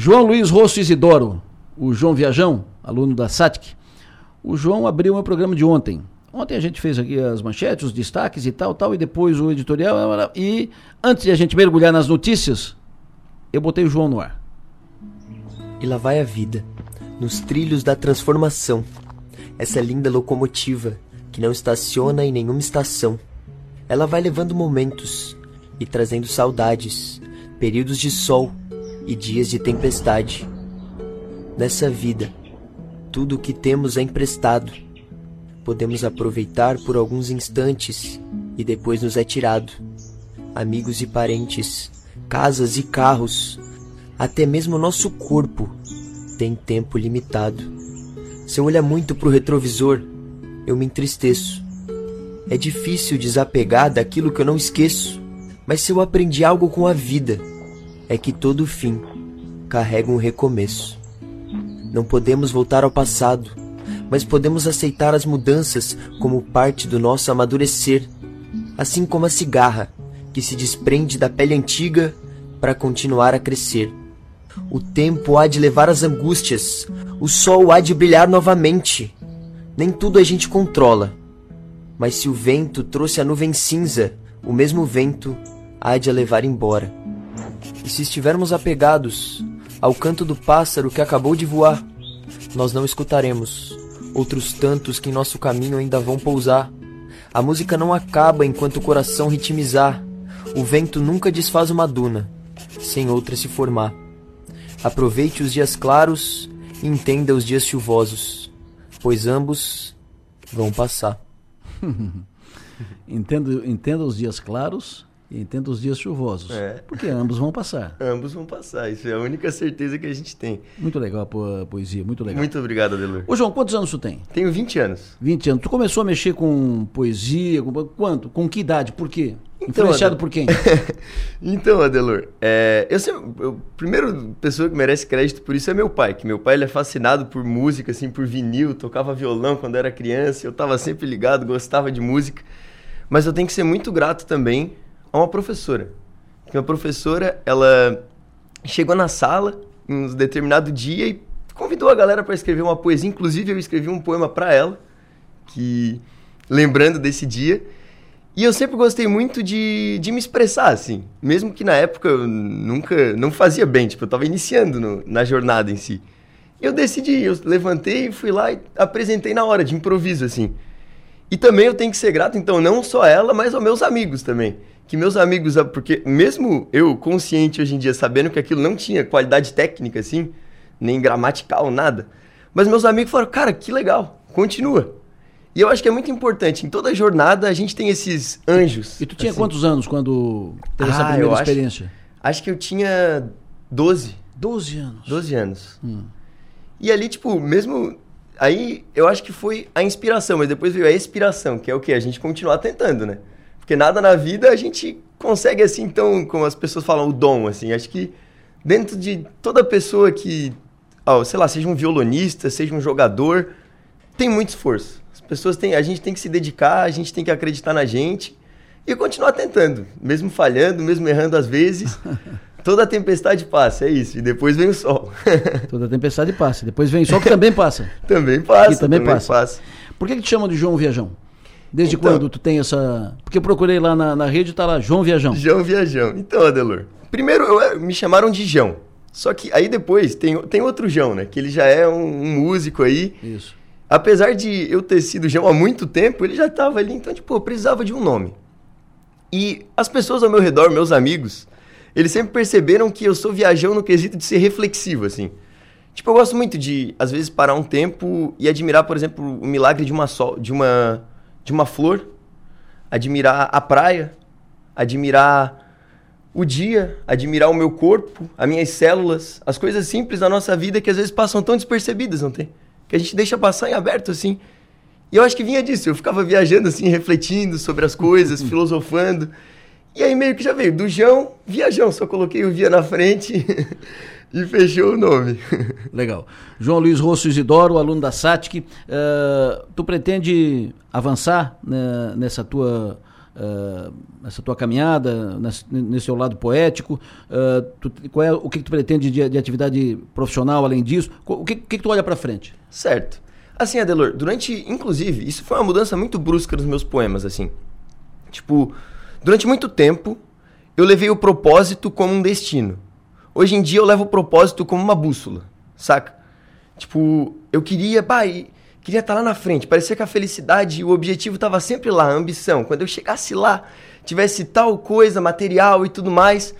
João Luiz Rosso Isidoro, o João Viajão, aluno da SATIC. O João abriu meu programa de ontem. Ontem a gente fez aqui as manchetes, os destaques e tal, tal, e depois o editorial. E antes de a gente mergulhar nas notícias, eu botei o João no ar. E lá vai a vida, nos trilhos da transformação. Essa linda locomotiva que não estaciona em nenhuma estação. Ela vai levando momentos e trazendo saudades, períodos de sol e dias de tempestade. Nessa vida, tudo o que temos é emprestado. Podemos aproveitar por alguns instantes e depois nos é tirado. Amigos e parentes, casas e carros, até mesmo nosso corpo tem tempo limitado. Se eu olhar muito pro retrovisor, eu me entristeço. É difícil desapegar daquilo que eu não esqueço, mas se eu aprendi algo com a vida, é que todo fim carrega um recomeço. Não podemos voltar ao passado, mas podemos aceitar as mudanças como parte do nosso amadurecer, assim como a cigarra que se desprende da pele antiga para continuar a crescer. O tempo há de levar as angústias, o sol há de brilhar novamente. Nem tudo a gente controla, mas se o vento trouxe a nuvem cinza, o mesmo vento há de a levar embora. E se estivermos apegados ao canto do pássaro que acabou de voar, nós não escutaremos outros tantos que em nosso caminho ainda vão pousar. A música não acaba enquanto o coração ritmizar. O vento nunca desfaz uma duna, sem outra se formar. Aproveite os dias claros e entenda os dias chuvosos, pois ambos vão passar. entenda, entenda os dias claros e entenda os dias chuvosos. É. Porque ambos vão passar. ambos vão passar. Isso é a única certeza que a gente tem. Muito legal a poesia, muito legal. Muito obrigado, Adelor. Ô, João, quantos anos tu tem? Tenho 20 anos. 20 anos. Tu começou a mexer com poesia, com quanto? Com que idade? Por quê? Então, Influenciado Adelor. por quem? então, Adelor, é, eu sempre, a primeira pessoa que merece crédito por isso é meu pai, que meu pai ele é fascinado por música, assim, por vinil, tocava violão quando era criança, eu estava sempre ligado, gostava de música. Mas eu tenho que ser muito grato também a uma professora. Que uma professora, ela chegou na sala em um determinado dia e convidou a galera para escrever uma poesia. Inclusive, eu escrevi um poema para ela, que lembrando desse dia. E eu sempre gostei muito de, de me expressar, assim. Mesmo que na época eu nunca... Não fazia bem, tipo, eu estava iniciando no, na jornada em si. E eu decidi, eu levantei, fui lá e apresentei na hora, de improviso, assim. E também eu tenho que ser grato, então, não só a ela, mas aos meus amigos também que meus amigos, porque mesmo eu consciente hoje em dia, sabendo que aquilo não tinha qualidade técnica assim, nem gramatical, nada, mas meus amigos falaram, cara, que legal, continua. E eu acho que é muito importante, em toda jornada a gente tem esses anjos. E tu tinha assim. quantos anos quando teve ah, essa primeira experiência? Acho, acho, que eu tinha 12. 12 anos? 12 anos. Hum. E ali, tipo, mesmo Aí eu acho que foi a inspiração, mas depois veio a expiração, que é o que? A gente continuar tentando, né? Porque nada na vida a gente consegue assim, então, como as pessoas falam, o dom, assim. Acho que dentro de toda pessoa que, ó, sei lá, seja um violonista, seja um jogador, tem muito esforço. As pessoas têm, a gente tem que se dedicar, a gente tem que acreditar na gente e continuar tentando, mesmo falhando, mesmo errando às vezes. Toda tempestade passa, é isso. E depois vem o sol. Toda tempestade passa. Depois vem o sol que também passa. também passa. Que também, também passa. passa. Por que, que te chamam de João Viajão? Desde então, quando tu tem essa. Porque eu procurei lá na, na rede e tá lá, João Viajão. João Viajão. Então, Adelor. Primeiro eu, me chamaram de João. Só que aí depois tem, tem outro João, né? Que ele já é um, um músico aí. Isso. Apesar de eu ter sido João há muito tempo, ele já estava ali, então, tipo, eu precisava de um nome. E as pessoas ao meu redor, meus amigos, eles sempre perceberam que eu sou viajão no quesito de ser reflexivo, assim. Tipo, eu gosto muito de, às vezes, parar um tempo e admirar, por exemplo, o milagre de uma, sol, de uma de uma flor, admirar a praia, admirar o dia, admirar o meu corpo, as minhas células, as coisas simples da nossa vida que às vezes passam tão despercebidas, não tem? Que a gente deixa passar em aberto assim. E eu acho que vinha disso, eu ficava viajando assim, refletindo sobre as coisas, filosofando. E aí meio que já veio do João, viajão, só coloquei o via na frente. E fechou o nome. Legal. João Luiz Rosso Isidoro, aluno da SATIC. Uh, tu pretende avançar né, nessa tua uh, nessa tua caminhada, nesse, nesse seu lado poético? Uh, tu, qual é, o que, que tu pretende de, de, atividade profissional além disso? O que, que, que tu olha para frente? Certo. Assim, Adelor, durante, inclusive, isso foi uma mudança muito brusca nos meus poemas, assim. Tipo, durante muito tempo, eu levei o propósito como um destino. Hoje em dia eu levo o propósito como uma bússola, saca? Tipo, eu queria, bah, queria estar tá lá na frente. Parecia que a felicidade e o objetivo estava sempre lá, a ambição. Quando eu chegasse lá, tivesse tal coisa, material e tudo mais.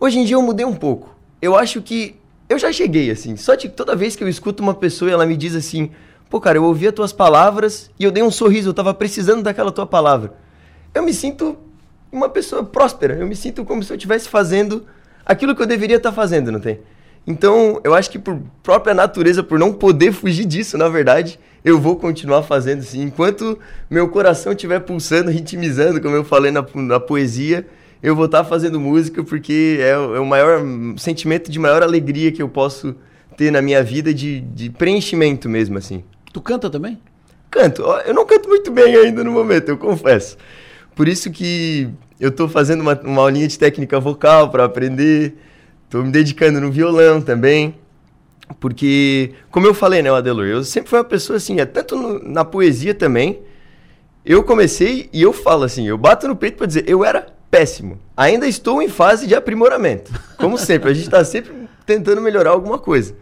Hoje em dia eu mudei um pouco. Eu acho que eu já cheguei assim. Só que toda vez que eu escuto uma pessoa e ela me diz assim: "Pô, cara, eu ouvi as tuas palavras e eu dei um sorriso, eu tava precisando daquela tua palavra". Eu me sinto uma pessoa próspera. Eu me sinto como se eu estivesse fazendo aquilo que eu deveria estar tá fazendo, não tem? Então, eu acho que por própria natureza, por não poder fugir disso, na verdade, eu vou continuar fazendo sim. Enquanto meu coração estiver pulsando, ritmizando, como eu falei na, na poesia, eu vou estar tá fazendo música porque é, é, o maior sentimento de maior alegria que eu posso ter na minha vida, de, de preenchimento mesmo, assim. Tu canta também? Canto. Eu não canto muito bem ainda no momento, eu confesso. Por isso que eu estou fazendo uma, uma aulinha de técnica vocal para aprender. Estou me dedicando no violão também. Porque, como eu falei, né, Adelor, eu sempre fui uma pessoa assim, é tanto no, na poesia também. Eu comecei e eu falo assim, eu bato no peito para dizer, eu era péssimo. Ainda estou em fase de aprimoramento. Como sempre, a gente está sempre tentando melhorar alguma coisa.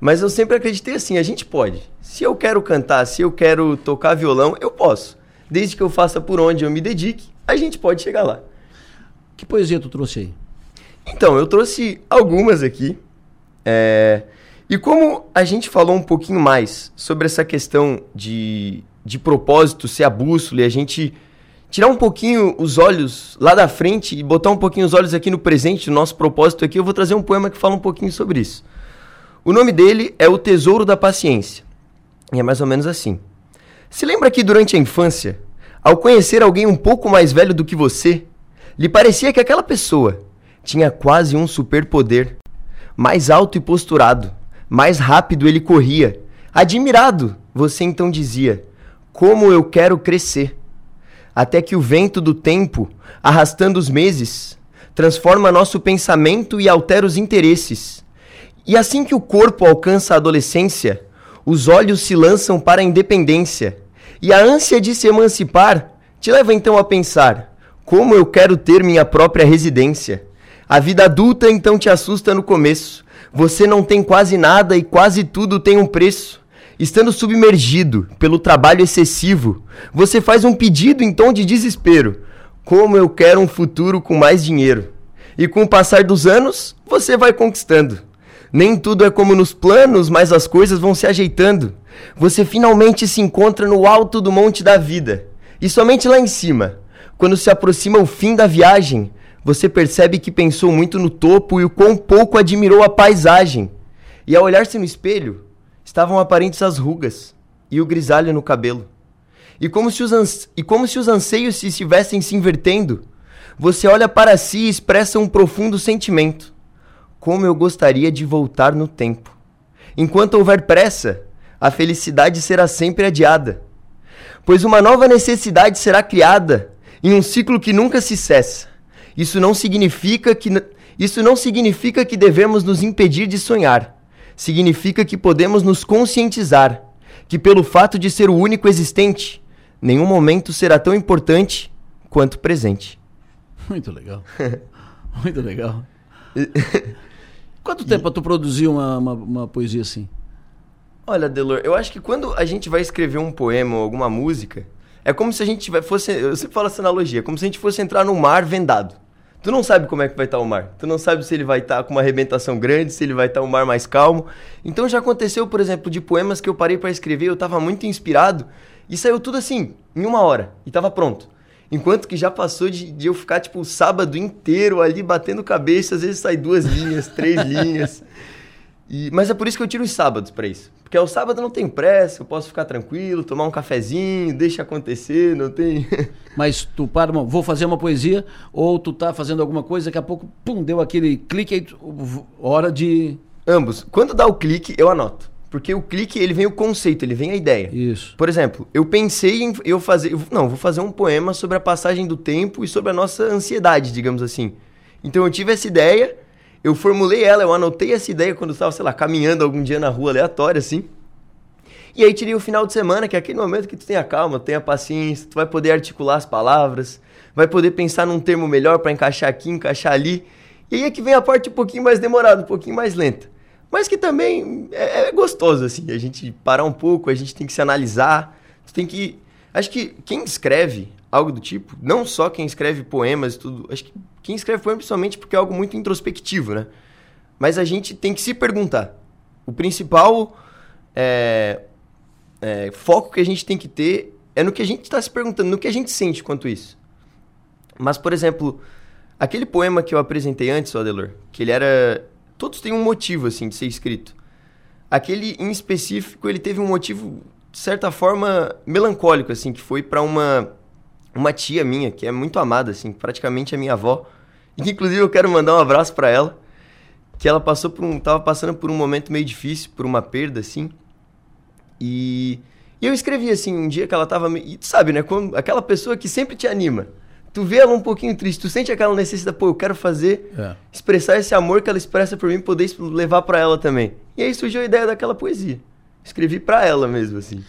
Mas eu sempre acreditei assim, a gente pode. Se eu quero cantar, se eu quero tocar violão, eu posso desde que eu faça por onde eu me dedique, a gente pode chegar lá. Que poesia tu trouxe aí? Então, eu trouxe algumas aqui. É... E como a gente falou um pouquinho mais sobre essa questão de, de propósito ser a bússola e a gente tirar um pouquinho os olhos lá da frente e botar um pouquinho os olhos aqui no presente, no nosso propósito aqui, eu vou trazer um poema que fala um pouquinho sobre isso. O nome dele é O Tesouro da Paciência. E é mais ou menos assim. Se lembra que durante a infância, ao conhecer alguém um pouco mais velho do que você, lhe parecia que aquela pessoa tinha quase um superpoder. Mais alto e posturado, mais rápido ele corria. Admirado, você então dizia: Como eu quero crescer! Até que o vento do tempo, arrastando os meses, transforma nosso pensamento e altera os interesses. E assim que o corpo alcança a adolescência, os olhos se lançam para a independência e a ânsia de se emancipar te leva então a pensar: como eu quero ter minha própria residência? A vida adulta então te assusta no começo. Você não tem quase nada e quase tudo tem um preço. Estando submergido pelo trabalho excessivo, você faz um pedido em tom de desespero: como eu quero um futuro com mais dinheiro. E com o passar dos anos, você vai conquistando. Nem tudo é como nos planos, mas as coisas vão se ajeitando. Você finalmente se encontra no alto do monte da vida. E somente lá em cima, quando se aproxima o fim da viagem, você percebe que pensou muito no topo e o quão pouco admirou a paisagem. E ao olhar-se no espelho, estavam aparentes as rugas e o grisalho no cabelo. E como se os, e como se os anseios se estivessem se invertendo, você olha para si e expressa um profundo sentimento. Como eu gostaria de voltar no tempo. Enquanto houver pressa, a felicidade será sempre adiada. Pois uma nova necessidade será criada em um ciclo que nunca se cessa. Isso não significa que isso não significa que devemos nos impedir de sonhar. Significa que podemos nos conscientizar que pelo fato de ser o único existente, nenhum momento será tão importante quanto o presente. Muito legal. Muito legal. Quanto tempo e... tu produziu uma, uma, uma, poesia assim? Olha, Delor, eu acho que quando a gente vai escrever um poema ou alguma música, é como se a gente fosse. Eu sempre falo essa analogia, é como se a gente fosse entrar num mar vendado. Tu não sabe como é que vai estar o mar. Tu não sabe se ele vai estar com uma arrebentação grande, se ele vai estar um mar mais calmo. Então já aconteceu, por exemplo, de poemas que eu parei para escrever, eu estava muito inspirado e saiu tudo assim, em uma hora, e estava pronto. Enquanto que já passou de, de, eu ficar, tipo, o sábado inteiro ali batendo cabeça, às vezes sai duas linhas, três linhas. E, mas é por isso que eu tiro os sábados para isso. Porque o sábado não tem pressa, eu posso ficar tranquilo, tomar um cafezinho, deixa acontecer, não tem. mas tu para, vou fazer uma poesia, ou tu tá fazendo alguma coisa, daqui a pouco, pum, deu aquele clique aí, hora de. Ambos. Quando dá o clique, eu anoto. Porque o clique, ele vem o conceito, ele vem a ideia. Isso. Por exemplo, eu pensei em eu fazer. Não, vou fazer um poema sobre a passagem do tempo e sobre a nossa ansiedade, digamos assim. Então eu tive essa ideia, eu formulei ela, eu anotei essa ideia quando estava, sei lá, caminhando algum dia na rua aleatória, assim. E aí tirei o final de semana, que é aquele momento que tu tem a calma, tem a paciência, tu vai poder articular as palavras, vai poder pensar num termo melhor para encaixar aqui, encaixar ali. E aí é que vem a parte um pouquinho mais demorada, um pouquinho mais lenta. Mas que também é, é gostoso, assim, a gente parar um pouco, a gente tem que se analisar, tem que... Acho que quem escreve algo do tipo, não só quem escreve poemas e tudo, acho que quem escreve poemas principalmente porque é algo muito introspectivo, né? Mas a gente tem que se perguntar. O principal é, é, foco que a gente tem que ter é no que a gente está se perguntando, no que a gente sente quanto isso. Mas, por exemplo, aquele poema que eu apresentei antes, Adelor, que ele era todos têm um motivo, assim, de ser escrito. Aquele, em específico, ele teve um motivo, de certa forma, melancólico, assim, que foi para uma, uma tia minha, que é muito amada, assim, praticamente a minha avó. E que, inclusive, eu quero mandar um abraço para ela, que ela passou por um, tava passando por um momento meio difícil, por uma perda, assim. E, e eu escrevi, assim, um dia que ela tava... E tu sabe, né, quando, aquela pessoa que sempre te anima tu vê ela um pouquinho triste, tu sente aquela necessidade, pô, eu quero fazer, é. expressar esse amor que ela expressa por mim, poder levar para ela também. E aí surgiu a ideia daquela poesia. Escrevi para ela mesmo, assim.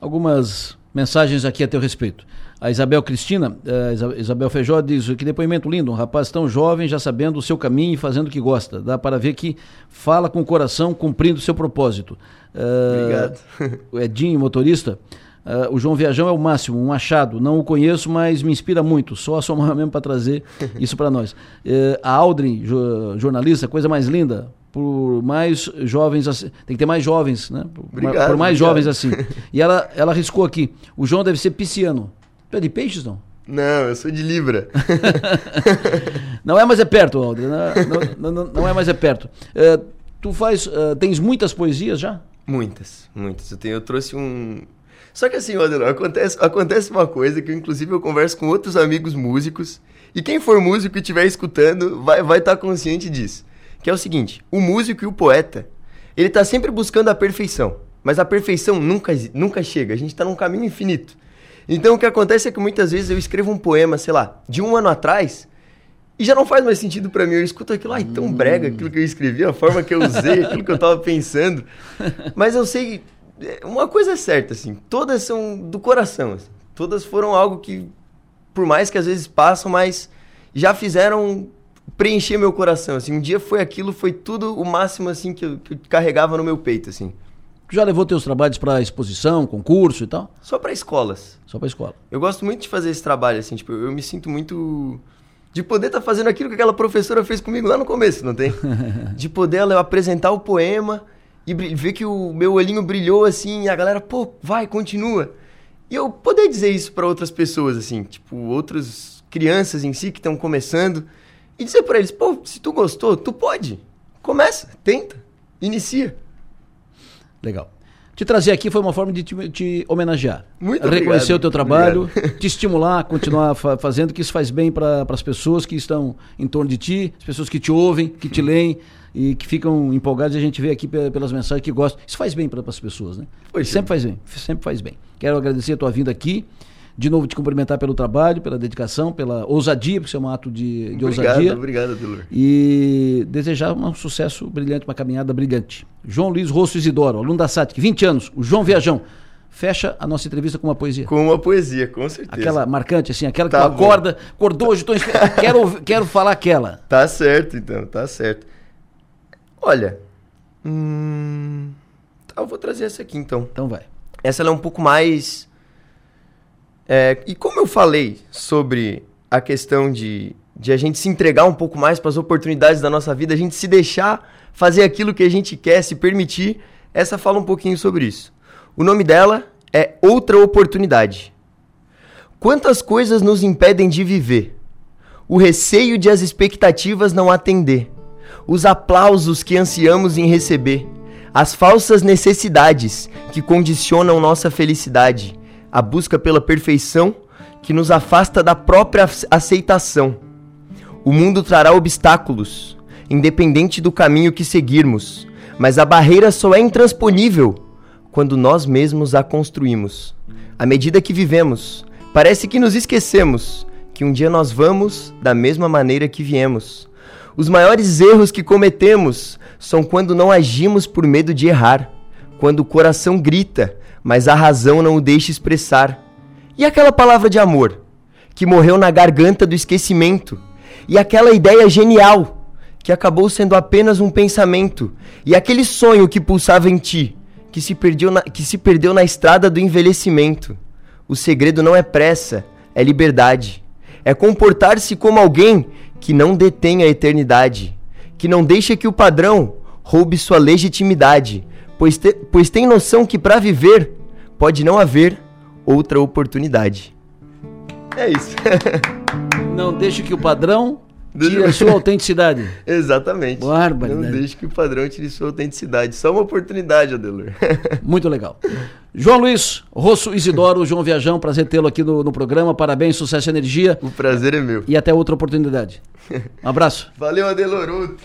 Algumas mensagens aqui a teu respeito. A Isabel Cristina, uh, Isabel Feijó diz que depoimento lindo, um rapaz tão jovem, já sabendo o seu caminho e fazendo o que gosta. Dá para ver que fala com o coração, cumprindo o seu propósito. Uh, Obrigado. O Edinho, motorista, Uh, o João Viajão é o máximo, um achado. Não o conheço, mas me inspira muito. Só a sua mãe mesmo para trazer isso para nós. Uh, a Aldrin, jo, jornalista, coisa mais linda. Por mais jovens assim. Tem que ter mais jovens, né? Por, obrigado, por mais obrigado. jovens assim. E ela, ela arriscou aqui. O João deve ser pisciano. Tu é de peixes, não? Não, eu sou de Libra. não é, mas é perto, Aldrin. Não, não, não, não é, mas é perto. Uh, tu faz. tens muitas poesias já? Muitas, muitas. Eu, tenho, eu trouxe um, só que assim, Adelor, acontece, acontece uma coisa que inclusive eu converso com outros amigos músicos, e quem for músico e estiver escutando vai estar vai tá consciente disso. Que é o seguinte, o músico e o poeta, ele está sempre buscando a perfeição, mas a perfeição nunca, nunca chega, a gente está num caminho infinito. Então o que acontece é que muitas vezes eu escrevo um poema, sei lá, de um ano atrás, e já não faz mais sentido para mim. Eu escuto aquilo, ai, tão brega aquilo que eu escrevi, a forma que eu usei, aquilo que eu tava pensando. Mas eu sei uma coisa é certa, assim, todas são do coração, assim. Todas foram algo que, por mais que às vezes passam, mas já fizeram preencher meu coração, assim. Um dia foi aquilo, foi tudo o máximo, assim, que eu, que eu carregava no meu peito, assim. Já levou teus trabalhos para exposição, concurso e tal? Só para escolas. Só para escola. Eu gosto muito de fazer esse trabalho, assim, tipo, eu me sinto muito de poder estar tá fazendo aquilo que aquela professora fez comigo lá no começo, não tem? de poder ela, apresentar o poema e ver que o meu olhinho brilhou assim, e a galera, pô, vai, continua. E eu poder dizer isso para outras pessoas, assim, tipo, outras crianças em si que estão começando, e dizer para eles, pô, se tu gostou, tu pode. Começa, tenta, inicia. Legal. Te trazer aqui foi uma forma de te, te homenagear. Muito Reconhecer obrigado. o teu trabalho, obrigado. te estimular, continuar fa fazendo, que isso faz bem para as pessoas que estão em torno de ti, as pessoas que te ouvem, que te leem e que ficam empolgados e a gente vê aqui pelas mensagens que gostam. Isso faz bem para as pessoas, né? Pois sempre faz bem, sempre faz bem. Quero agradecer a tua vinda aqui. De novo, te cumprimentar pelo trabalho, pela dedicação, pela ousadia, porque isso é um ato de, de obrigado, ousadia. Obrigado, Delor. E desejar um sucesso brilhante, uma caminhada brilhante. João Luiz Rosso Isidoro, aluno da SATIC, 20 anos, o João Viajão. Fecha a nossa entrevista com uma poesia. Com uma poesia, com certeza. Aquela marcante, assim, aquela tá que tu acorda, acordou hoje, tô quero, quero falar aquela. Tá certo, então, tá certo. Olha, hum, tá, eu vou trazer essa aqui então. Então vai. Essa é um pouco mais. É, e como eu falei sobre a questão de, de a gente se entregar um pouco mais para as oportunidades da nossa vida, a gente se deixar fazer aquilo que a gente quer, se permitir, essa fala um pouquinho sobre isso. O nome dela é Outra Oportunidade. Quantas coisas nos impedem de viver? O receio de as expectativas não atender os aplausos que ansiamos em receber, as falsas necessidades que condicionam nossa felicidade, a busca pela perfeição que nos afasta da própria aceitação. O mundo trará obstáculos, independente do caminho que seguirmos, Mas a barreira só é intransponível quando nós mesmos a construímos. À medida que vivemos, parece que nos esquecemos que um dia nós vamos da mesma maneira que viemos. Os maiores erros que cometemos são quando não agimos por medo de errar, quando o coração grita, mas a razão não o deixa expressar. E aquela palavra de amor que morreu na garganta do esquecimento, e aquela ideia genial que acabou sendo apenas um pensamento, e aquele sonho que pulsava em ti, que se perdeu na, que se perdeu na estrada do envelhecimento. O segredo não é pressa, é liberdade. É comportar-se como alguém que não detém a eternidade, que não deixa que o padrão roube sua legitimidade, pois, te, pois tem noção que para viver pode não haver outra oportunidade. É isso. não deixe que o padrão tire a sua autenticidade. Exatamente. Bárbaro. Não deixe que o padrão tire sua autenticidade. Só uma oportunidade, Adelor. Muito legal. João Luiz, Rosso Isidoro, João Viajão, prazer tê-lo aqui no, no, programa. Parabéns, sucesso e energia. O prazer é meu. E até outra oportunidade. Um abraço. Valeu, Adelor.